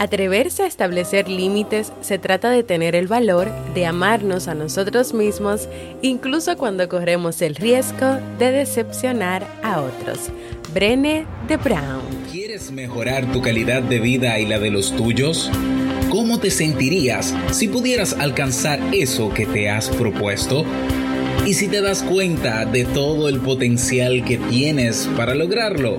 Atreverse a establecer límites se trata de tener el valor de amarnos a nosotros mismos, incluso cuando corremos el riesgo de decepcionar a otros. Brene de Brown. ¿Quieres mejorar tu calidad de vida y la de los tuyos? ¿Cómo te sentirías si pudieras alcanzar eso que te has propuesto? ¿Y si te das cuenta de todo el potencial que tienes para lograrlo?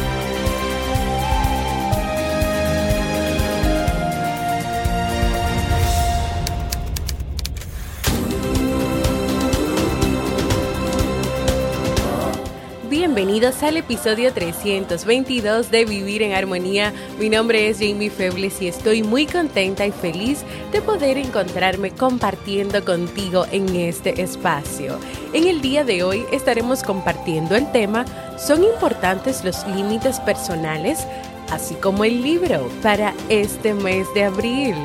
Bienvenidos al episodio 322 de Vivir en Armonía. Mi nombre es Jamie Febles y estoy muy contenta y feliz de poder encontrarme compartiendo contigo en este espacio. En el día de hoy estaremos compartiendo el tema ¿Son importantes los límites personales? Así como el libro para este mes de abril.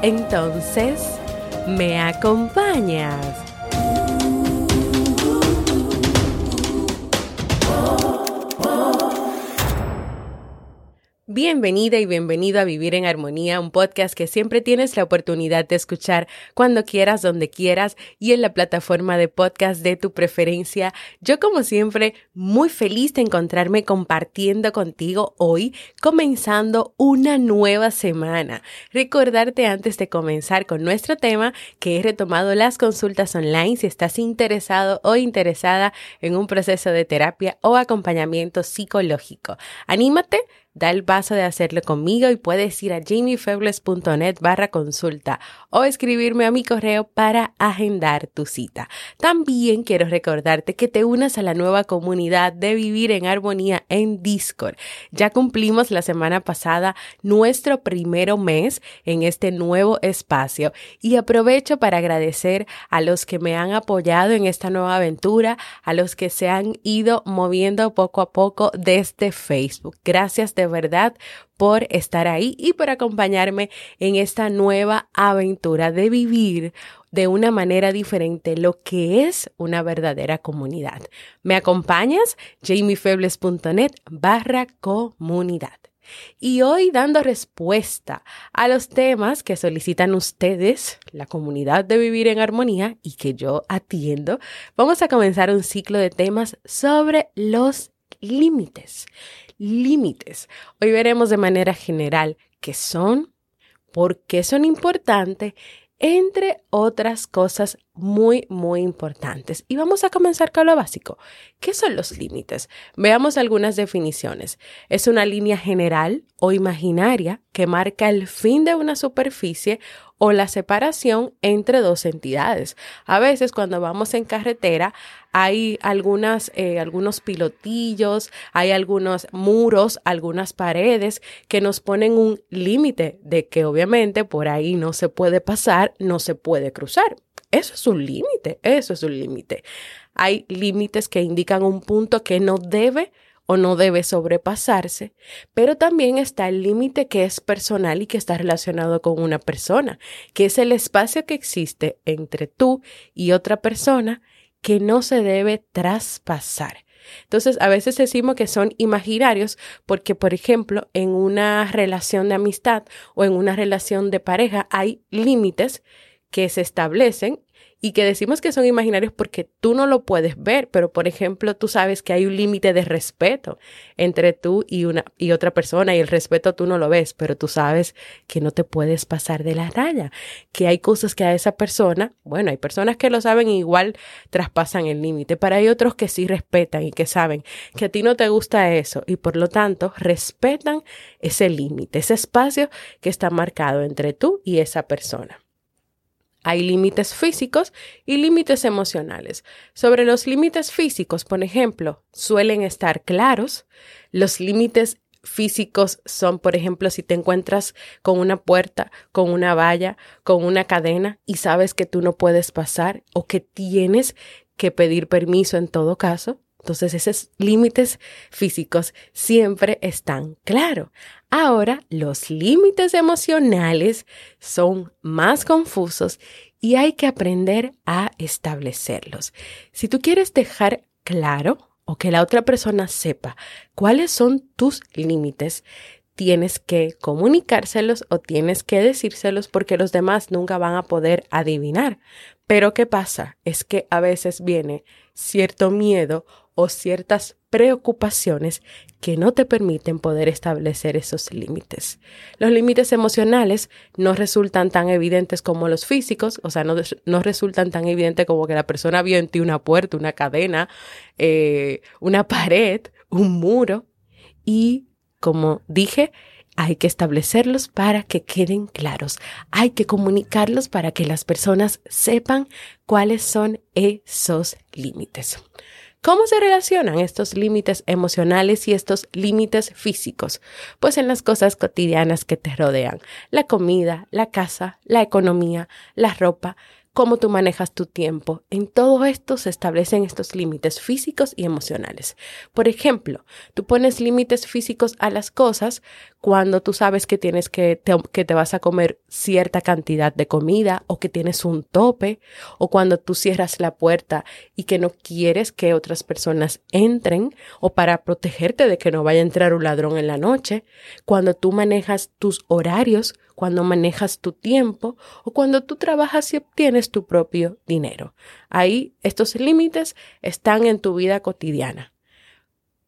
Entonces, ¿me acompañas? Bienvenida y bienvenido a Vivir en Armonía, un podcast que siempre tienes la oportunidad de escuchar cuando quieras, donde quieras y en la plataforma de podcast de tu preferencia. Yo como siempre muy feliz de encontrarme compartiendo contigo hoy, comenzando una nueva semana. Recordarte antes de comenzar con nuestro tema que he retomado las consultas online si estás interesado o interesada en un proceso de terapia o acompañamiento psicológico. Anímate da el paso de hacerlo conmigo y puedes ir a jamiefebles.net barra consulta o escribirme a mi correo para agendar tu cita. También quiero recordarte que te unas a la nueva comunidad de Vivir en Armonía en Discord. Ya cumplimos la semana pasada nuestro primero mes en este nuevo espacio y aprovecho para agradecer a los que me han apoyado en esta nueva aventura, a los que se han ido moviendo poco a poco desde Facebook. Gracias de verdad por estar ahí y por acompañarme en esta nueva aventura de vivir de una manera diferente lo que es una verdadera comunidad. ¿Me acompañas? jamiefebles.net barra comunidad. Y hoy dando respuesta a los temas que solicitan ustedes, la comunidad de vivir en armonía y que yo atiendo, vamos a comenzar un ciclo de temas sobre los límites límites. Hoy veremos de manera general qué son, por qué son importantes, entre otras cosas muy, muy importantes. Y vamos a comenzar con lo básico. ¿Qué son los límites? Veamos algunas definiciones. Es una línea general o imaginaria que marca el fin de una superficie o la separación entre dos entidades. A veces cuando vamos en carretera hay eh, algunos pilotillos, hay algunos muros, algunas paredes que nos ponen un límite de que obviamente por ahí no se puede pasar, no se puede cruzar. Eso es un límite, eso es un límite. Hay límites que indican un punto que no debe o no debe sobrepasarse, pero también está el límite que es personal y que está relacionado con una persona, que es el espacio que existe entre tú y otra persona que no se debe traspasar. Entonces, a veces decimos que son imaginarios porque, por ejemplo, en una relación de amistad o en una relación de pareja hay límites que se establecen y que decimos que son imaginarios porque tú no lo puedes ver, pero por ejemplo, tú sabes que hay un límite de respeto entre tú y una y otra persona y el respeto tú no lo ves, pero tú sabes que no te puedes pasar de la raya, que hay cosas que a esa persona, bueno, hay personas que lo saben y igual traspasan el límite, pero hay otros que sí respetan y que saben que a ti no te gusta eso y por lo tanto respetan ese límite, ese espacio que está marcado entre tú y esa persona. Hay límites físicos y límites emocionales. Sobre los límites físicos, por ejemplo, suelen estar claros. Los límites físicos son, por ejemplo, si te encuentras con una puerta, con una valla, con una cadena y sabes que tú no puedes pasar o que tienes que pedir permiso en todo caso. Entonces esos límites físicos siempre están claros. Ahora, los límites emocionales son más confusos y hay que aprender a establecerlos. Si tú quieres dejar claro o que la otra persona sepa cuáles son tus límites, tienes que comunicárselos o tienes que decírselos porque los demás nunca van a poder adivinar. Pero ¿qué pasa? Es que a veces viene cierto miedo o ciertas preocupaciones que no te permiten poder establecer esos límites. Los límites emocionales no resultan tan evidentes como los físicos, o sea, no, no, resultan tan evidentes como que la persona vio en ti una puerta, una cadena, eh, una pared, un muro. Y, como dije, hay que establecerlos para que queden claros. Hay que comunicarlos para que las personas sepan cuáles son esos límites. ¿Cómo se relacionan estos límites emocionales y estos límites físicos? Pues en las cosas cotidianas que te rodean. La comida, la casa, la economía, la ropa, cómo tú manejas tu tiempo. En todo esto se establecen estos límites físicos y emocionales. Por ejemplo, tú pones límites físicos a las cosas cuando tú sabes que tienes que te, que te vas a comer cierta cantidad de comida o que tienes un tope o cuando tú cierras la puerta y que no quieres que otras personas entren o para protegerte de que no vaya a entrar un ladrón en la noche, cuando tú manejas tus horarios cuando manejas tu tiempo o cuando tú trabajas y obtienes tu propio dinero. Ahí estos límites están en tu vida cotidiana.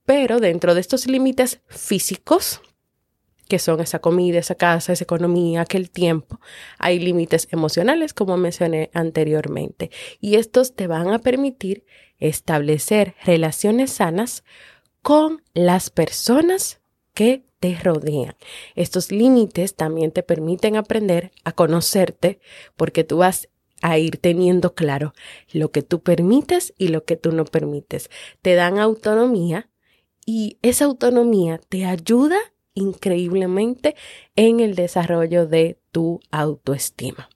Pero dentro de estos límites físicos, que son esa comida, esa casa, esa economía, aquel tiempo. Hay límites emocionales, como mencioné anteriormente, y estos te van a permitir establecer relaciones sanas con las personas que te rodean. Estos límites también te permiten aprender a conocerte porque tú vas a ir teniendo claro lo que tú permites y lo que tú no permites. Te dan autonomía y esa autonomía te ayuda increíblemente en el desarrollo de tu autoestima.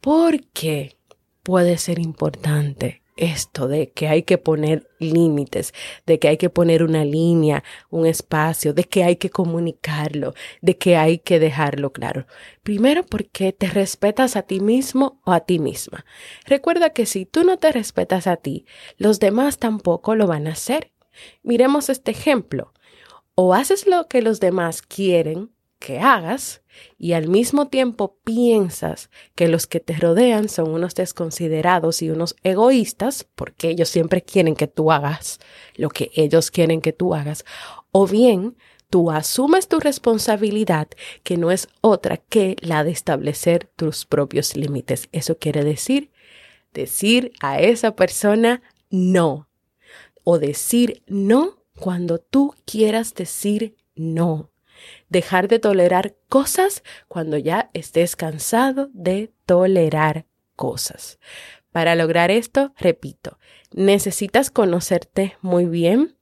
¿Por qué puede ser importante esto de que hay que poner límites, de que hay que poner una línea, un espacio, de que hay que comunicarlo, de que hay que dejarlo claro. Primero porque te respetas a ti mismo o a ti misma. Recuerda que si tú no te respetas a ti, los demás tampoco lo van a hacer. Miremos este ejemplo. O haces lo que los demás quieren que hagas y al mismo tiempo piensas que los que te rodean son unos desconsiderados y unos egoístas, porque ellos siempre quieren que tú hagas lo que ellos quieren que tú hagas, o bien tú asumes tu responsabilidad, que no es otra que la de establecer tus propios límites. Eso quiere decir decir a esa persona no, o decir no cuando tú quieras decir no dejar de tolerar cosas cuando ya estés cansado de tolerar cosas. Para lograr esto, repito, necesitas conocerte muy bien,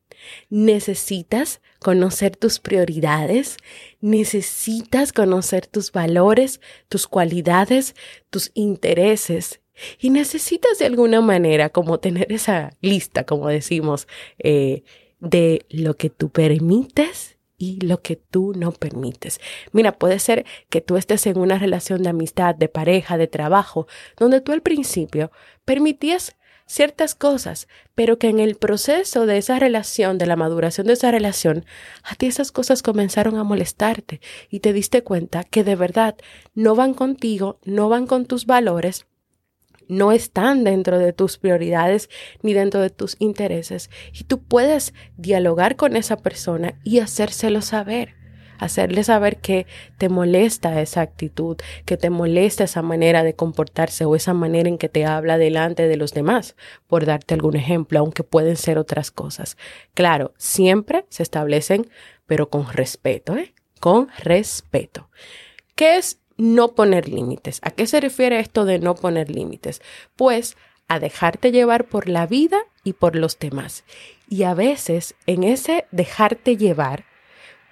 necesitas conocer tus prioridades, necesitas conocer tus valores, tus cualidades, tus intereses y necesitas de alguna manera como tener esa lista, como decimos, eh, de lo que tú permites y lo que tú no permites. Mira, puede ser que tú estés en una relación de amistad, de pareja, de trabajo, donde tú al principio permitías ciertas cosas, pero que en el proceso de esa relación, de la maduración de esa relación, a ti esas cosas comenzaron a molestarte y te diste cuenta que de verdad no van contigo, no van con tus valores no están dentro de tus prioridades ni dentro de tus intereses. Y tú puedes dialogar con esa persona y hacérselo saber hacerle saber que te molesta esa actitud, que te molesta esa manera de comportarse o esa manera en que te habla delante de los demás, por darte algún ejemplo, aunque pueden ser otras cosas. Claro, siempre se establecen, pero con respeto, ¿eh? Con respeto. ¿Qué es no poner límites? ¿A qué se refiere esto de no poner límites? Pues a dejarte llevar por la vida y por los demás. Y a veces en ese dejarte llevar,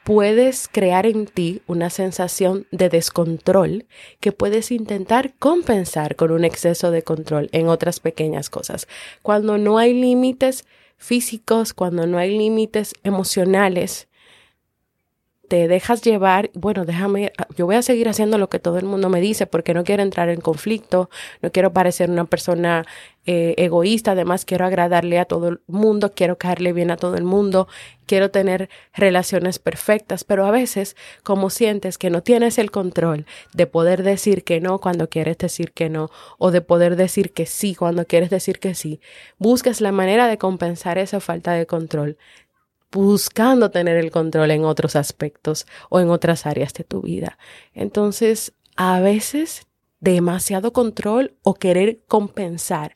puedes crear en ti una sensación de descontrol que puedes intentar compensar con un exceso de control en otras pequeñas cosas. Cuando no hay límites físicos, cuando no hay límites emocionales, te dejas llevar, bueno, déjame, yo voy a seguir haciendo lo que todo el mundo me dice porque no quiero entrar en conflicto, no quiero parecer una persona eh, egoísta, además quiero agradarle a todo el mundo, quiero caerle bien a todo el mundo, quiero tener relaciones perfectas, pero a veces como sientes que no tienes el control de poder decir que no cuando quieres decir que no o de poder decir que sí cuando quieres decir que sí, buscas la manera de compensar esa falta de control buscando tener el control en otros aspectos o en otras áreas de tu vida. Entonces, a veces demasiado control o querer compensar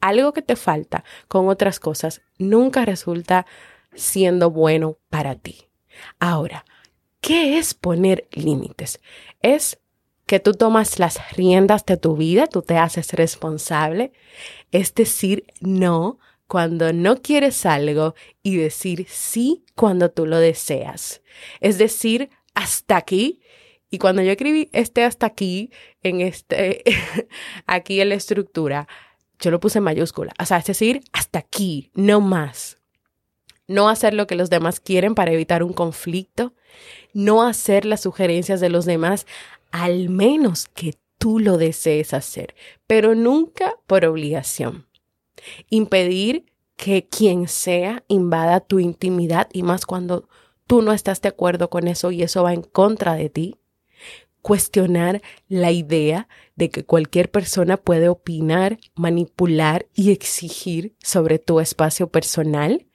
algo que te falta con otras cosas nunca resulta siendo bueno para ti. Ahora, ¿qué es poner límites? Es que tú tomas las riendas de tu vida, tú te haces responsable, es decir, no cuando no quieres algo y decir sí cuando tú lo deseas. Es decir, hasta aquí. Y cuando yo escribí este hasta aquí, en este, aquí en la estructura, yo lo puse en mayúscula. O sea, es decir, hasta aquí, no más. No hacer lo que los demás quieren para evitar un conflicto. No hacer las sugerencias de los demás, al menos que tú lo desees hacer, pero nunca por obligación impedir que quien sea invada tu intimidad y más cuando tú no estás de acuerdo con eso y eso va en contra de ti. Cuestionar la idea de que cualquier persona puede opinar, manipular y exigir sobre tu espacio personal.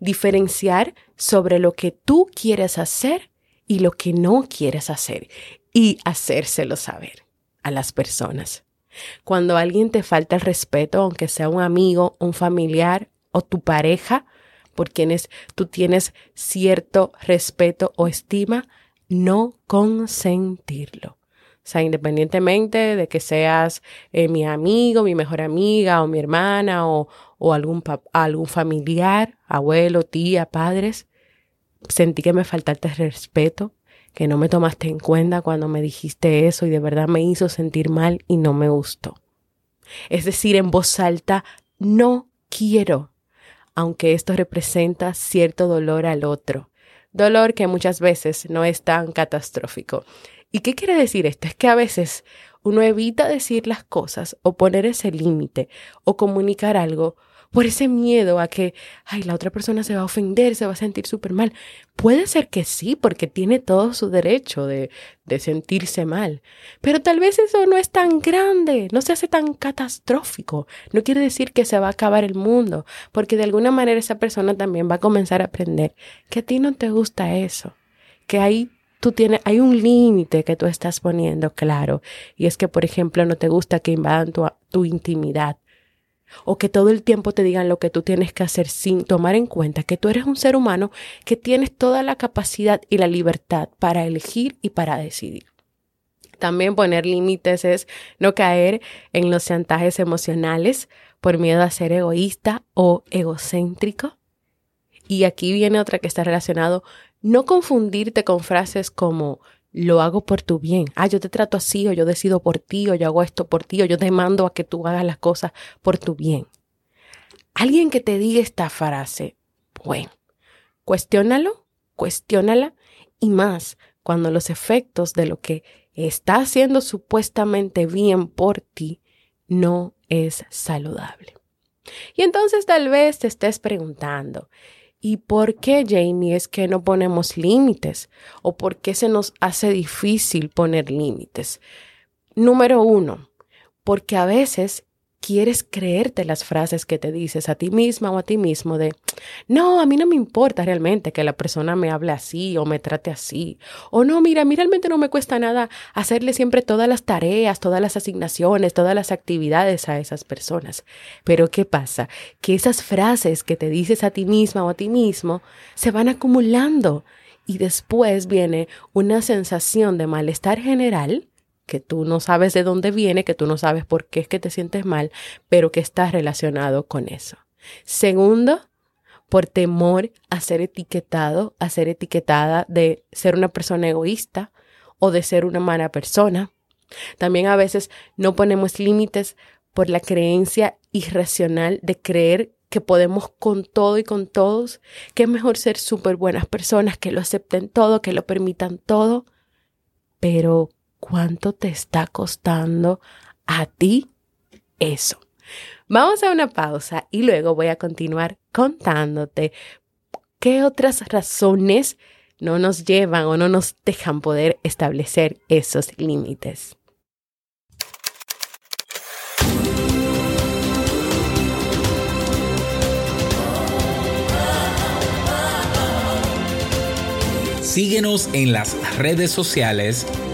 Diferenciar sobre lo que tú quieres hacer y lo que no quieres hacer y hacérselo saber a las personas. Cuando alguien te falta el respeto, aunque sea un amigo, un familiar o tu pareja, por quienes tú tienes cierto respeto o estima, no consentirlo. O sea, independientemente de que seas eh, mi amigo, mi mejor amiga o mi hermana o, algún, algún familiar, abuelo, tía, padres, sentí que me faltaste respeto, que no me tomaste en cuenta cuando me dijiste eso y de verdad me hizo sentir mal y no me gustó. Es decir, en voz alta, no quiero, aunque esto representa cierto dolor al otro, dolor que muchas veces no es tan catastrófico. ¿Y qué quiere decir esto? Es que a veces uno evita decir las cosas o poner ese límite o comunicar algo por ese miedo a que, ay, la otra persona se va a ofender, se va a sentir súper mal. Puede ser que sí, porque tiene todo su derecho de, de sentirse mal. Pero tal vez eso no es tan grande, no se hace tan catastrófico. No quiere decir que se va a acabar el mundo, porque de alguna manera esa persona también va a comenzar a aprender que a ti no te gusta eso, que ahí tú hay un límite que tú estás poniendo claro, y es que, por ejemplo, no te gusta que invadan tu, tu intimidad, o que todo el tiempo te digan lo que tú tienes que hacer sin tomar en cuenta que tú eres un ser humano que tienes toda la capacidad y la libertad para elegir y para decidir. También poner límites es no caer en los chantajes emocionales por miedo a ser egoísta o egocéntrico. Y aquí viene otra que está relacionado, no confundirte con frases como lo hago por tu bien. Ah, yo te trato así, o yo decido por ti, o yo hago esto por ti, o yo te mando a que tú hagas las cosas por tu bien. Alguien que te diga esta frase, bueno, cuestiónalo, cuestiónala, y más cuando los efectos de lo que está haciendo supuestamente bien por ti no es saludable. Y entonces tal vez te estés preguntando, ¿Y por qué, Jamie, es que no ponemos límites? ¿O por qué se nos hace difícil poner límites? Número uno, porque a veces quieres creerte las frases que te dices a ti misma o a ti mismo de, no, a mí no me importa realmente que la persona me hable así o me trate así. O no, mira, a mí realmente no me cuesta nada hacerle siempre todas las tareas, todas las asignaciones, todas las actividades a esas personas. Pero ¿qué pasa? Que esas frases que te dices a ti misma o a ti mismo se van acumulando y después viene una sensación de malestar general que tú no sabes de dónde viene, que tú no sabes por qué es que te sientes mal, pero que está relacionado con eso. Segundo, por temor a ser etiquetado, a ser etiquetada de ser una persona egoísta o de ser una mala persona. También a veces no ponemos límites por la creencia irracional de creer que podemos con todo y con todos, que es mejor ser súper buenas personas, que lo acepten todo, que lo permitan todo. Pero cuánto te está costando a ti eso. Vamos a una pausa y luego voy a continuar contándote qué otras razones no nos llevan o no nos dejan poder establecer esos límites. Síguenos en las redes sociales,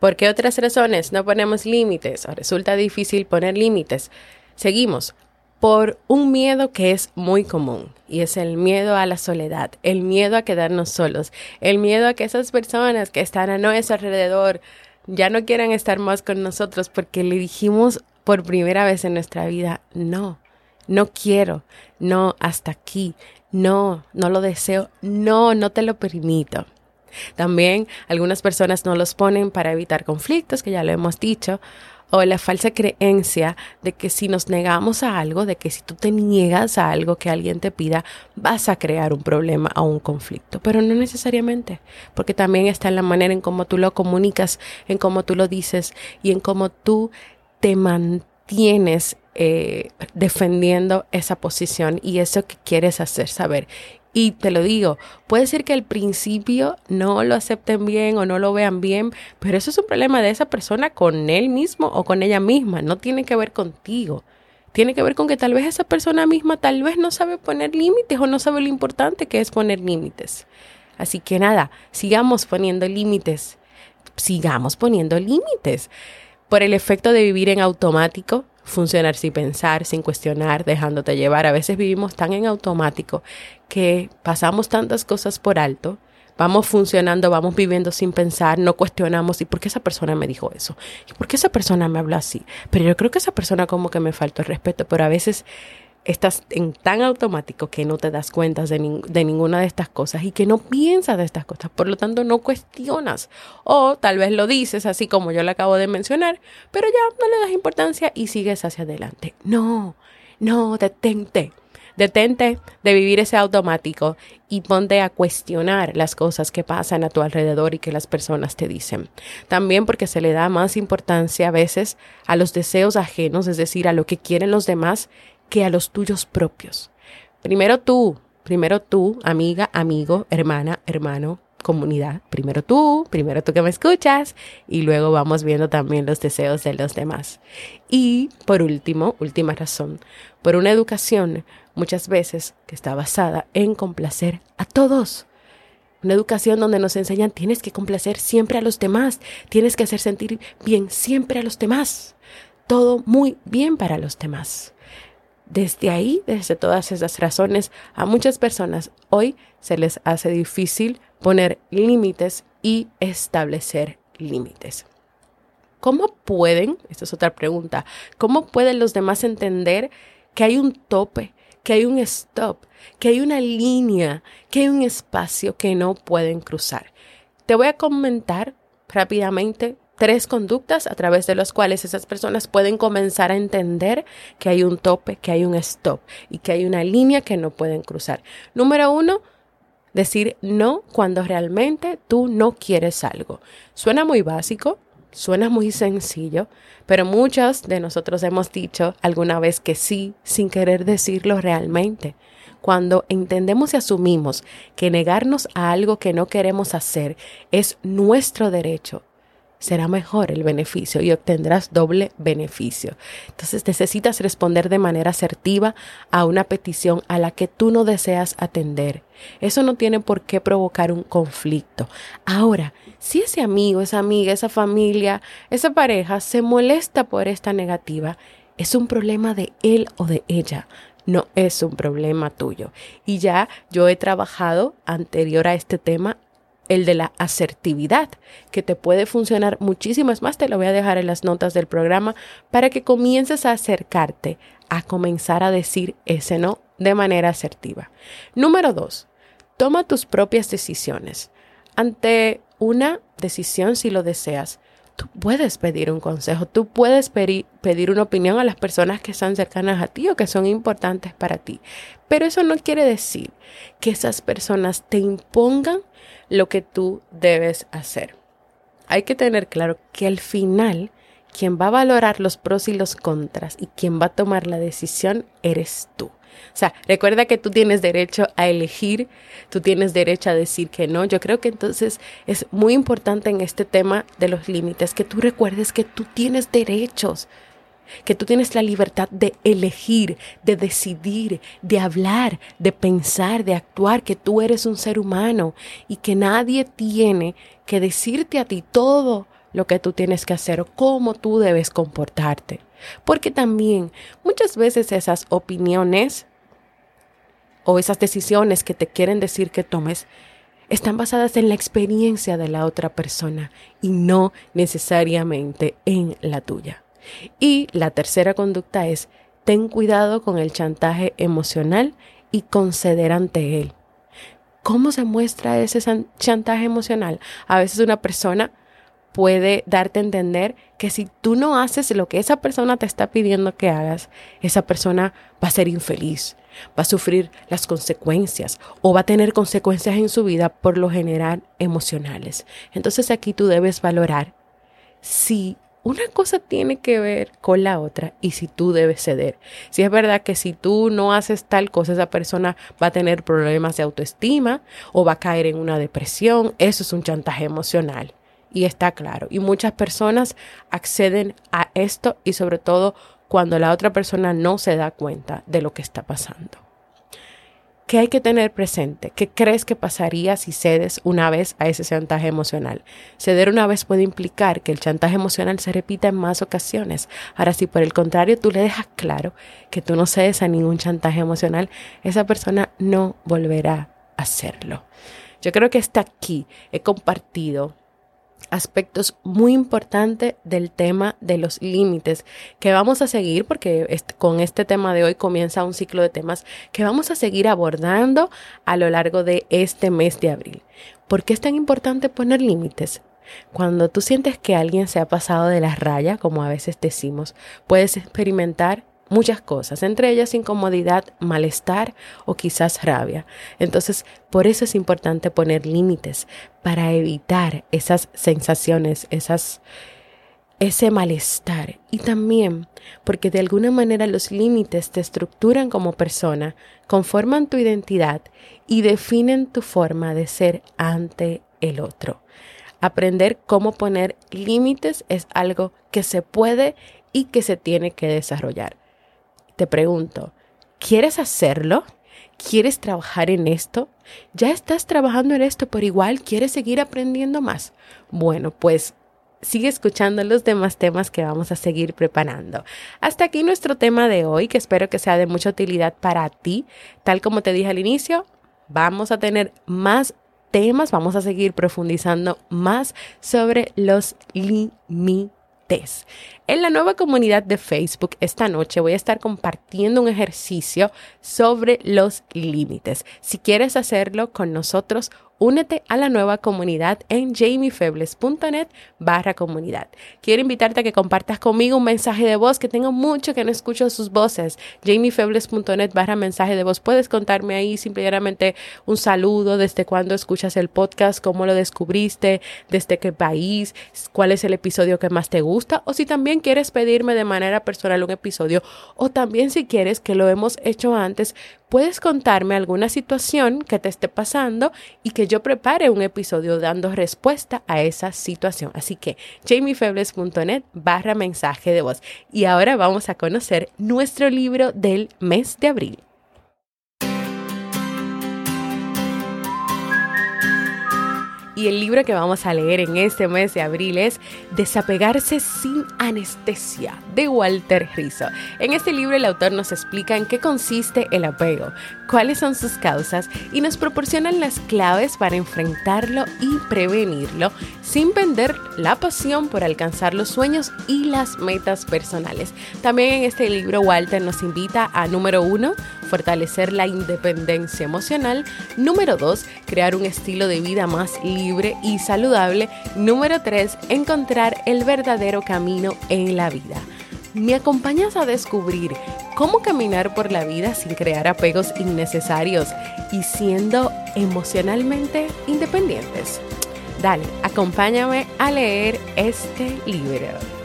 ¿Por qué otras razones no ponemos límites o resulta difícil poner límites? Seguimos por un miedo que es muy común y es el miedo a la soledad, el miedo a quedarnos solos, el miedo a que esas personas que están a nuestro alrededor ya no quieran estar más con nosotros porque le dijimos por primera vez en nuestra vida, no, no quiero, no, hasta aquí, no, no lo deseo, no, no te lo permito. También algunas personas no los ponen para evitar conflictos, que ya lo hemos dicho, o la falsa creencia de que si nos negamos a algo, de que si tú te niegas a algo que alguien te pida, vas a crear un problema o un conflicto, pero no necesariamente, porque también está en la manera en cómo tú lo comunicas, en cómo tú lo dices y en cómo tú te mantienes eh, defendiendo esa posición y eso que quieres hacer saber. Y te lo digo, puede ser que al principio no lo acepten bien o no lo vean bien, pero eso es un problema de esa persona con él mismo o con ella misma, no tiene que ver contigo. Tiene que ver con que tal vez esa persona misma tal vez no sabe poner límites o no sabe lo importante que es poner límites. Así que nada, sigamos poniendo límites, sigamos poniendo límites. Por el efecto de vivir en automático, funcionar sin pensar, sin cuestionar, dejándote llevar. A veces vivimos tan en automático que pasamos tantas cosas por alto, vamos funcionando, vamos viviendo sin pensar, no cuestionamos, ¿y por qué esa persona me dijo eso? ¿Y por qué esa persona me habló así? Pero yo creo que esa persona como que me faltó el respeto, pero a veces estás en tan automático que no te das cuenta de, de, ninguna de estas cosas y que no piensas de estas cosas, por lo tanto no cuestionas o tal vez lo dices así como yo le acabo de mencionar, pero ya no le das importancia y sigues hacia adelante. No, no, detente. Detente de vivir ese automático y ponte a cuestionar las cosas que pasan a tu alrededor y que las personas te dicen. También porque se le da más importancia a veces a los deseos ajenos, es decir, a lo que quieren los demás, que a los tuyos propios. Primero tú, primero tú, amiga, amigo, hermana, hermano, comunidad. Primero tú, primero tú que me escuchas y luego vamos viendo también los deseos de los demás. Y por último, última razón, por una educación muchas veces que está basada en complacer a todos. Una educación donde nos enseñan tienes que complacer siempre a los demás, tienes que hacer sentir bien siempre a los demás. Todo muy bien para los demás. Desde ahí, desde todas esas razones, a muchas personas hoy se les hace difícil poner límites y establecer límites. ¿Cómo pueden, esta es otra pregunta, cómo pueden los demás entender que hay un tope, que hay un stop, que hay una línea, que hay un espacio que no pueden cruzar? Te voy a comentar rápidamente tres conductas a través de las cuales esas personas pueden comenzar a entender que hay un tope, que hay un stop y que hay una línea que no pueden cruzar. Número uno, decir no cuando realmente tú no quieres algo. Suena muy básico, suena muy sencillo, pero muchos de nosotros hemos dicho alguna vez que sí sin querer decirlo realmente. Cuando entendemos y asumimos que negarnos a algo que no queremos hacer es nuestro derecho, será mejor el beneficio y obtendrás doble beneficio. Entonces necesitas responder de manera asertiva a una petición a la que tú no deseas atender. Eso no tiene por qué provocar un conflicto. Ahora, si ese amigo, esa amiga, esa familia, esa pareja se molesta por esta negativa, es un problema de él o de ella no es un problema tuyo. Y ya yo he trabajado anterior a este tema el de la asertividad, que te puede funcionar muchísimo. Es más, te lo voy a dejar en las notas del programa para que comiences a acercarte a comenzar a decir ese no de manera asertiva. Número dos, toma tus propias decisiones. Ante una decisión, si lo deseas, tú puedes pedir un consejo, tú puedes pedir, una opinión a las personas que están cercanas a ti o que son importantes para ti. Pero eso no quiere decir que esas personas te impongan lo que tú debes hacer. Hay que tener claro que al final quien va a valorar los pros y los contras y quien va a tomar la decisión eres tú. O sea, recuerda que tú tienes derecho a elegir, tú tienes derecho a decir que no. Yo creo que entonces es muy importante en este tema de los límites que tú recuerdes que tú tienes derechos que tú tienes la libertad de elegir, de decidir, de hablar, de pensar, de actuar, que tú eres un ser humano y que nadie tiene que decirte a ti todo lo que tú tienes que hacer o cómo tú debes comportarte. Porque también muchas veces esas opiniones o esas decisiones que te quieren decir que tomes están basadas en la experiencia de la otra persona y no necesariamente en la tuya. Y la tercera conducta es, ten cuidado con el chantaje emocional y conceder ante él. ¿Cómo se muestra ese chantaje emocional? A veces una persona puede darte a entender que si tú no haces lo que esa persona te está pidiendo que hagas, esa persona va a ser infeliz, va a sufrir las consecuencias o va a tener consecuencias en su vida por lo general emocionales. Entonces aquí tú debes valorar si una cosa tiene que ver con la otra y si tú debes ceder. Si es verdad que si tú no haces tal cosa, esa persona va a tener problemas de autoestima o va a caer en una depresión, eso es un chantaje emocional. Y está claro. Y muchas personas acceden a esto y sobre todo cuando la otra persona no se da cuenta de lo que está pasando. ¿Qué hay que tener presente? ¿Qué crees que pasaría si cedes una vez a ese chantaje emocional? Ceder una vez puede implicar que el chantaje emocional se repita en más ocasiones. Ahora, si por el contrario tú le dejas claro que tú no cedes a ningún chantaje emocional, esa persona no volverá a hacerlo. Yo creo que hasta aquí he compartido aspectos muy importantes del tema de los límites que vamos a seguir porque con este tema de hoy comienza un ciclo de temas que vamos a seguir abordando a lo largo de este mes de abril. ¿Por qué es tan importante poner límites? Cuando tú sientes que alguien se ha pasado de la raya, como a veces decimos, puedes experimentar muchas cosas, entre ellas incomodidad, malestar o quizás rabia. Entonces, por eso es importante poner límites para evitar esas sensaciones, esas ese malestar y también porque de alguna manera los límites te estructuran como persona, conforman tu identidad y definen tu forma de ser ante el otro. Aprender cómo poner límites es algo que se puede y que se tiene que desarrollar te pregunto, ¿quieres hacerlo? ¿Quieres trabajar en esto? ¿Ya estás trabajando en esto, pero igual quieres seguir aprendiendo más? Bueno, pues sigue escuchando los demás temas que vamos a seguir preparando. Hasta aquí nuestro tema de hoy, que espero que sea de mucha utilidad para ti. Tal como te dije al inicio, vamos a tener más temas, vamos a seguir profundizando más sobre los límites. En la nueva comunidad de Facebook esta noche voy a estar compartiendo un ejercicio sobre los límites. Si quieres hacerlo con nosotros, Únete a la nueva comunidad en jamiefebles.net barra comunidad. Quiero invitarte a que compartas conmigo un mensaje de voz que tengo mucho que no escucho sus voces. jamiefebles.net barra mensaje de voz. Puedes contarme ahí simplemente un saludo desde cuando escuchas el podcast, cómo lo descubriste, desde qué país, cuál es el episodio que más te gusta o si también quieres pedirme de manera personal un episodio o también si quieres que lo hemos hecho antes, puedes contarme alguna situación que te esté pasando y que yo prepare un episodio dando respuesta a esa situación. Así que jamiefebles.net barra mensaje de voz. Y ahora vamos a conocer nuestro libro del mes de abril. Y el libro que vamos a leer en este mes de abril es Desapegarse sin anestesia de Walter Rizzo. En este libro el autor nos explica en qué consiste el apego, cuáles son sus causas y nos proporcionan las claves para enfrentarlo y prevenirlo sin vender la pasión por alcanzar los sueños y las metas personales. También en este libro Walter nos invita a número uno, fortalecer la independencia emocional. Número dos, crear un estilo de vida más libre y saludable. Número 3. Encontrar el verdadero camino en la vida. ¿Me acompañas a descubrir cómo caminar por la vida sin crear apegos innecesarios y siendo emocionalmente independientes? Dale, acompáñame a leer este libro.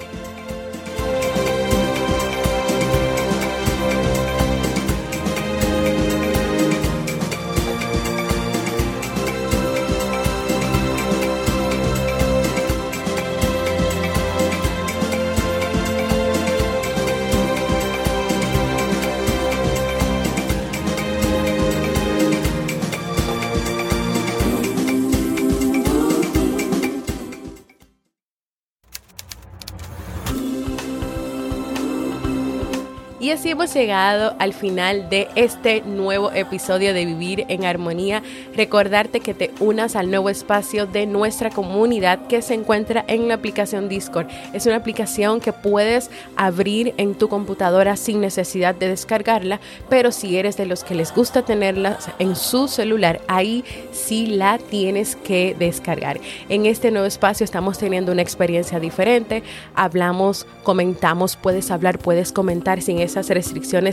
Hemos llegado al final de este nuevo episodio de Vivir en Armonía. Recordarte que te unas al nuevo espacio de nuestra comunidad que se encuentra en la aplicación Discord. Es una aplicación que puedes abrir en tu computadora sin necesidad de descargarla, pero si eres de los que les gusta tenerla en su celular, ahí sí la tienes que descargar. En este nuevo espacio estamos teniendo una experiencia diferente. Hablamos, comentamos, puedes hablar, puedes comentar sin esas restricciones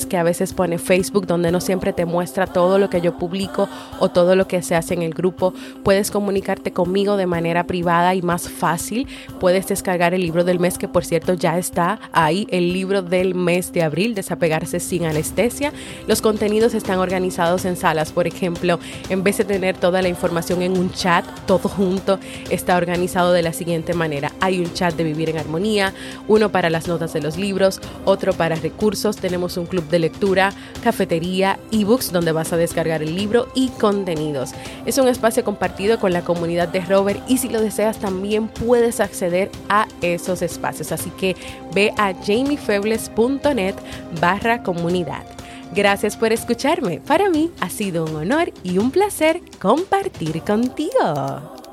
que a veces pone Facebook, donde no siempre te muestra todo lo que yo publico o todo lo que se hace en el grupo. Puedes comunicarte conmigo de manera privada y más fácil. Puedes descargar el libro del mes, que por cierto ya está ahí, el libro del mes de abril, Desapegarse sin anestesia. Los contenidos están organizados en salas, por ejemplo, en vez de tener toda la información en un chat, todo junto, está organizado de la siguiente manera. Hay un chat de vivir en armonía, uno para las notas de los libros, otro para recursos tenemos un club de lectura, cafetería, ebooks donde vas a descargar el libro y contenidos. Es un espacio compartido con la comunidad de Robert y si lo deseas también puedes acceder a esos espacios. Así que ve a jamiefebles.net barra comunidad. Gracias por escucharme. Para mí ha sido un honor y un placer compartir contigo.